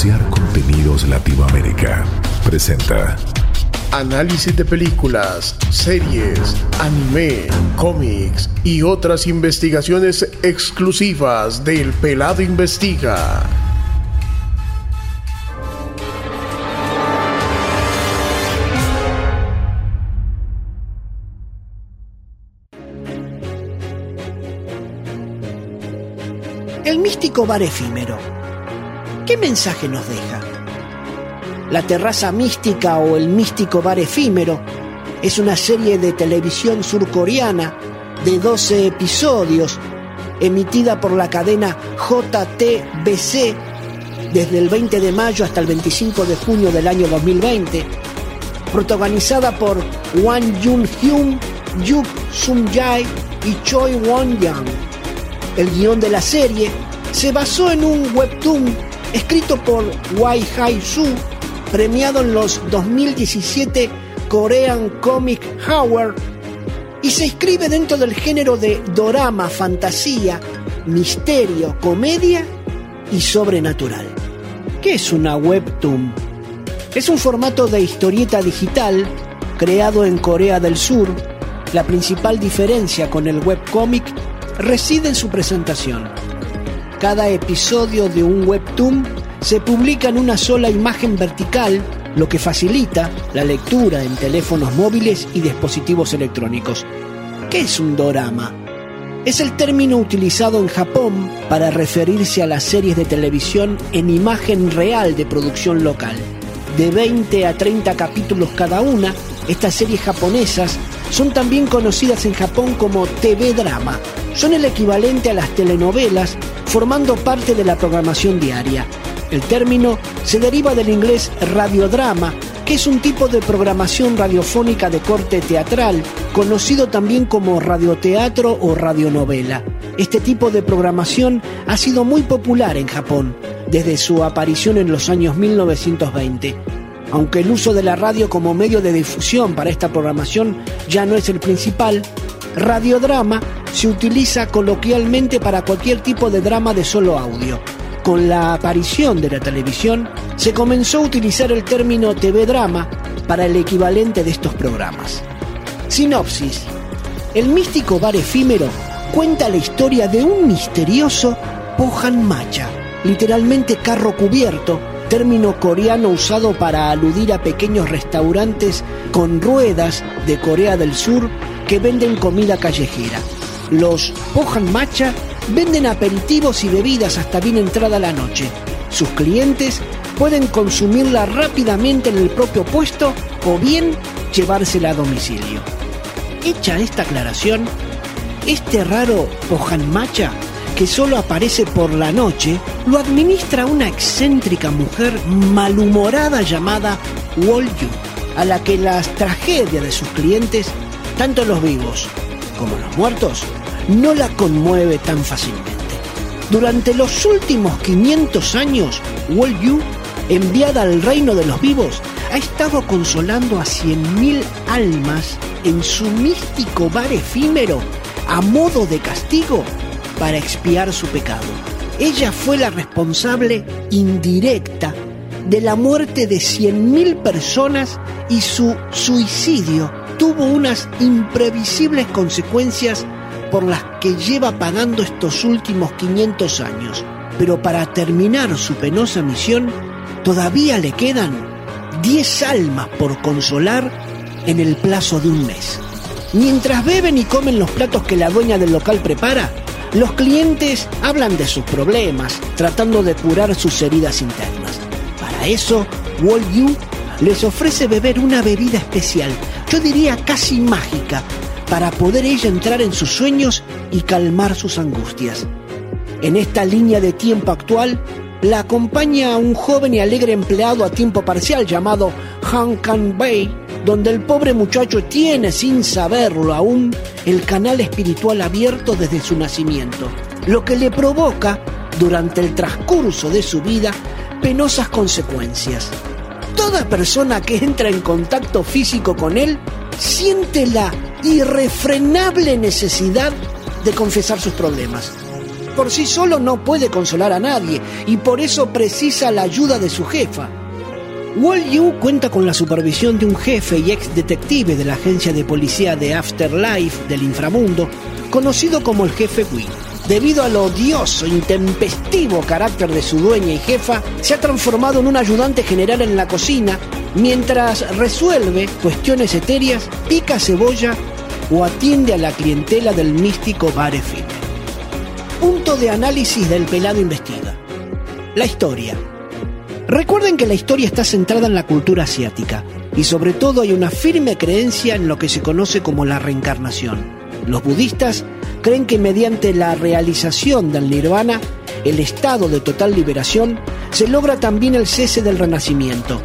Asociar Contenidos Latinoamérica presenta Análisis de películas, series, anime, cómics y otras investigaciones exclusivas del Pelado Investiga. El místico bar efímero. ¿Qué mensaje nos deja? La terraza mística o el místico bar efímero es una serie de televisión surcoreana de 12 episodios emitida por la cadena JTBC desde el 20 de mayo hasta el 25 de junio del año 2020, protagonizada por Won Jun Hyun, Yuk Sung Jae y Choi Won Yang. El guion de la serie se basó en un webtoon escrito por Wai Hai Su, premiado en los 2017 Korean Comic Hour, y se inscribe dentro del género de dorama, fantasía, misterio, comedia y sobrenatural. ¿Qué es una webtoon? Es un formato de historieta digital creado en Corea del Sur. La principal diferencia con el webcomic reside en su presentación. Cada episodio de un webtoon se publica en una sola imagen vertical, lo que facilita la lectura en teléfonos móviles y dispositivos electrónicos. ¿Qué es un dorama? Es el término utilizado en Japón para referirse a las series de televisión en imagen real de producción local. De 20 a 30 capítulos cada una, estas series japonesas son también conocidas en Japón como TV drama. Son el equivalente a las telenovelas, formando parte de la programación diaria. El término se deriva del inglés radiodrama, que es un tipo de programación radiofónica de corte teatral, conocido también como radioteatro o radionovela. Este tipo de programación ha sido muy popular en Japón desde su aparición en los años 1920. Aunque el uso de la radio como medio de difusión para esta programación ya no es el principal, radiodrama se utiliza coloquialmente para cualquier tipo de drama de solo audio. Con la aparición de la televisión, se comenzó a utilizar el término TV drama para el equivalente de estos programas. Sinopsis. El místico bar efímero cuenta la historia de un misterioso Pohan Macha, literalmente carro cubierto, término coreano usado para aludir a pequeños restaurantes con ruedas de Corea del Sur que venden comida callejera. Los Pohan Macha venden aperitivos y bebidas hasta bien entrada la noche. Sus clientes pueden consumirla rápidamente en el propio puesto o bien llevársela a domicilio. Hecha esta aclaración, este raro Pohan Macha que solo aparece por la noche, lo administra una excéntrica mujer malhumorada llamada Wolju, a la que las tragedias de sus clientes, tanto los vivos como los muertos, no la conmueve tan fácilmente. Durante los últimos 500 años, Wolju, enviada al reino de los vivos, ha estado consolando a 100.000 almas en su místico bar efímero a modo de castigo para expiar su pecado. Ella fue la responsable indirecta de la muerte de 100.000 personas y su suicidio tuvo unas imprevisibles consecuencias por las que lleva pagando estos últimos 500 años. Pero para terminar su penosa misión, todavía le quedan 10 almas por consolar en el plazo de un mes. Mientras beben y comen los platos que la dueña del local prepara, los clientes hablan de sus problemas, tratando de curar sus heridas internas. Para eso, Wall Yu les ofrece beber una bebida especial, yo diría casi mágica, para poder ella entrar en sus sueños y calmar sus angustias. En esta línea de tiempo actual, la acompaña un joven y alegre empleado a tiempo parcial llamado Han Kan Bei, donde el pobre muchacho tiene, sin saberlo aún, el canal espiritual abierto desde su nacimiento, lo que le provoca, durante el transcurso de su vida, penosas consecuencias. Toda persona que entra en contacto físico con él siente la irrefrenable necesidad de confesar sus problemas. por sí solo no puede consolar a nadie y por eso precisa la ayuda de su jefa. Wall Yu cuenta con la supervisión de un jefe y ex detective de la agencia de policía de Afterlife del inframundo, conocido como el jefe Wing. Debido al odioso, intempestivo carácter de su dueña y jefa, se ha transformado en un ayudante general en la cocina mientras resuelve cuestiones etéreas, pica cebolla o atiende a la clientela del místico bar Punto de análisis del pelado investiga. La historia. Recuerden que la historia está centrada en la cultura asiática y sobre todo hay una firme creencia en lo que se conoce como la reencarnación. Los budistas creen que mediante la realización del nirvana, el estado de total liberación, se logra también el cese del renacimiento.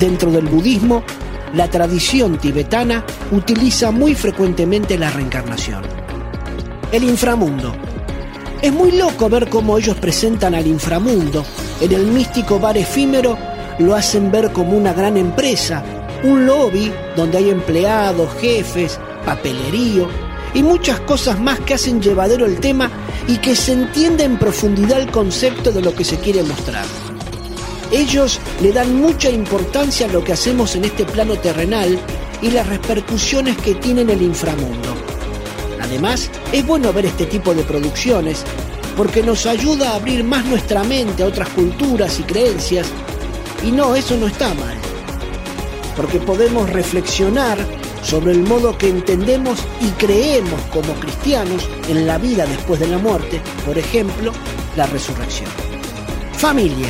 Dentro del budismo, la tradición tibetana utiliza muy frecuentemente la reencarnación. El inframundo. Es muy loco ver cómo ellos presentan al inframundo en el místico bar efímero lo hacen ver como una gran empresa, un lobby donde hay empleados, jefes, papelerío y muchas cosas más que hacen llevadero el tema y que se entiende en profundidad el concepto de lo que se quiere mostrar. Ellos le dan mucha importancia a lo que hacemos en este plano terrenal y las repercusiones que tiene en el inframundo. Además, es bueno ver este tipo de producciones porque nos ayuda a abrir más nuestra mente a otras culturas y creencias. Y no, eso no está mal, porque podemos reflexionar sobre el modo que entendemos y creemos como cristianos en la vida después de la muerte, por ejemplo, la resurrección. Familia.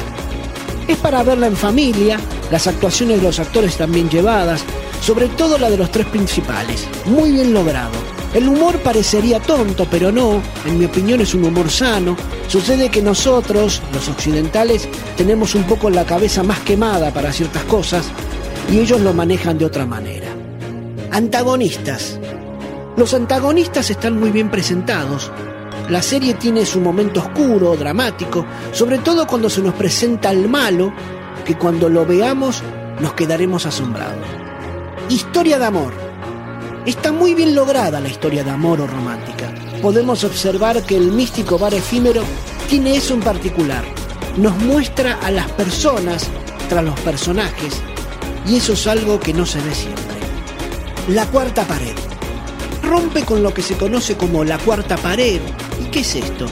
Es para verla en familia, las actuaciones de los actores también llevadas, sobre todo la de los tres principales, muy bien logrado el humor parecería tonto, pero no, en mi opinión es un humor sano. Sucede que nosotros, los occidentales, tenemos un poco la cabeza más quemada para ciertas cosas y ellos lo manejan de otra manera. Antagonistas. Los antagonistas están muy bien presentados. La serie tiene su momento oscuro, dramático, sobre todo cuando se nos presenta el malo, que cuando lo veamos nos quedaremos asombrados. Historia de amor. Está muy bien lograda la historia de amor o romántica. Podemos observar que el místico bar efímero tiene eso en particular. Nos muestra a las personas tras los personajes y eso es algo que no se ve siempre. La cuarta pared. Rompe con lo que se conoce como la cuarta pared. ¿Y qué es esto?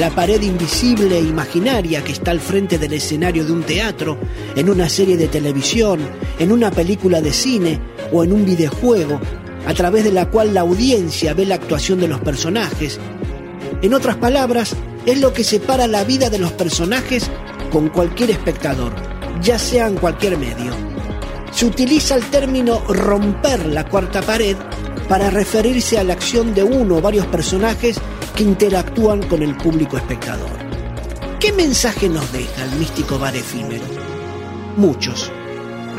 La pared invisible e imaginaria que está al frente del escenario de un teatro, en una serie de televisión, en una película de cine o en un videojuego, a través de la cual la audiencia ve la actuación de los personajes. En otras palabras, es lo que separa la vida de los personajes con cualquier espectador, ya sea en cualquier medio. Se utiliza el término romper la cuarta pared para referirse a la acción de uno o varios personajes que interactúan con el público espectador. ¿Qué mensaje nos deja el místico bar? Muchos.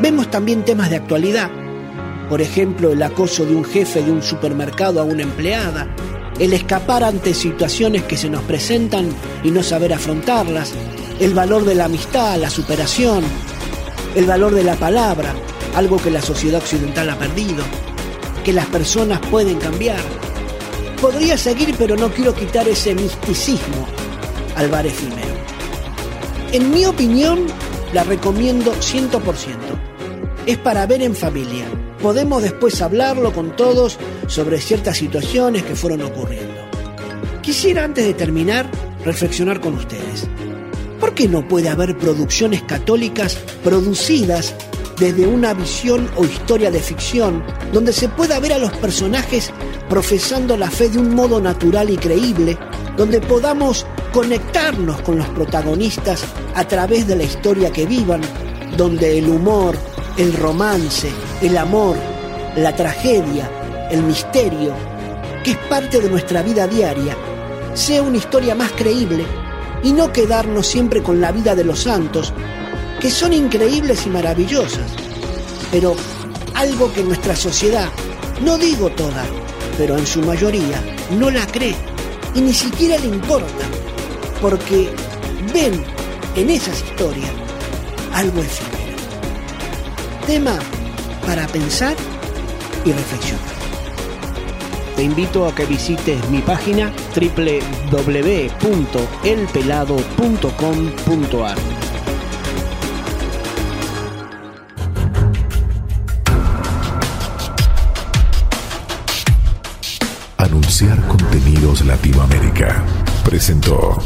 Vemos también temas de actualidad por ejemplo, el acoso de un jefe de un supermercado a una empleada, el escapar ante situaciones que se nos presentan y no saber afrontarlas, el valor de la amistad, la superación, el valor de la palabra, algo que la sociedad occidental ha perdido, que las personas pueden cambiar. Podría seguir, pero no quiero quitar ese misticismo al bar efímero. En mi opinión, la recomiendo 100%. Es para ver en familia podemos después hablarlo con todos sobre ciertas situaciones que fueron ocurriendo. Quisiera antes de terminar reflexionar con ustedes. ¿Por qué no puede haber producciones católicas producidas desde una visión o historia de ficción donde se pueda ver a los personajes profesando la fe de un modo natural y creíble, donde podamos conectarnos con los protagonistas a través de la historia que vivan, donde el humor, el romance, el amor, la tragedia, el misterio, que es parte de nuestra vida diaria, sea una historia más creíble y no quedarnos siempre con la vida de los santos, que son increíbles y maravillosas, pero algo que nuestra sociedad, no digo toda, pero en su mayoría, no la cree y ni siquiera le importa, porque ven en esas historias algo efímero tema para pensar y reflexionar. Te invito a que visites mi página www.elpelado.com.ar. Anunciar Contenidos Latinoamérica presentó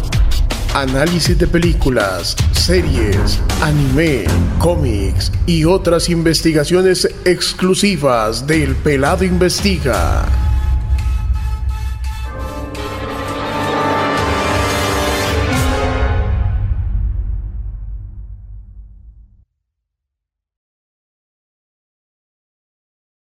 Análisis de películas, series, anime, cómics y otras investigaciones exclusivas del Pelado Investiga.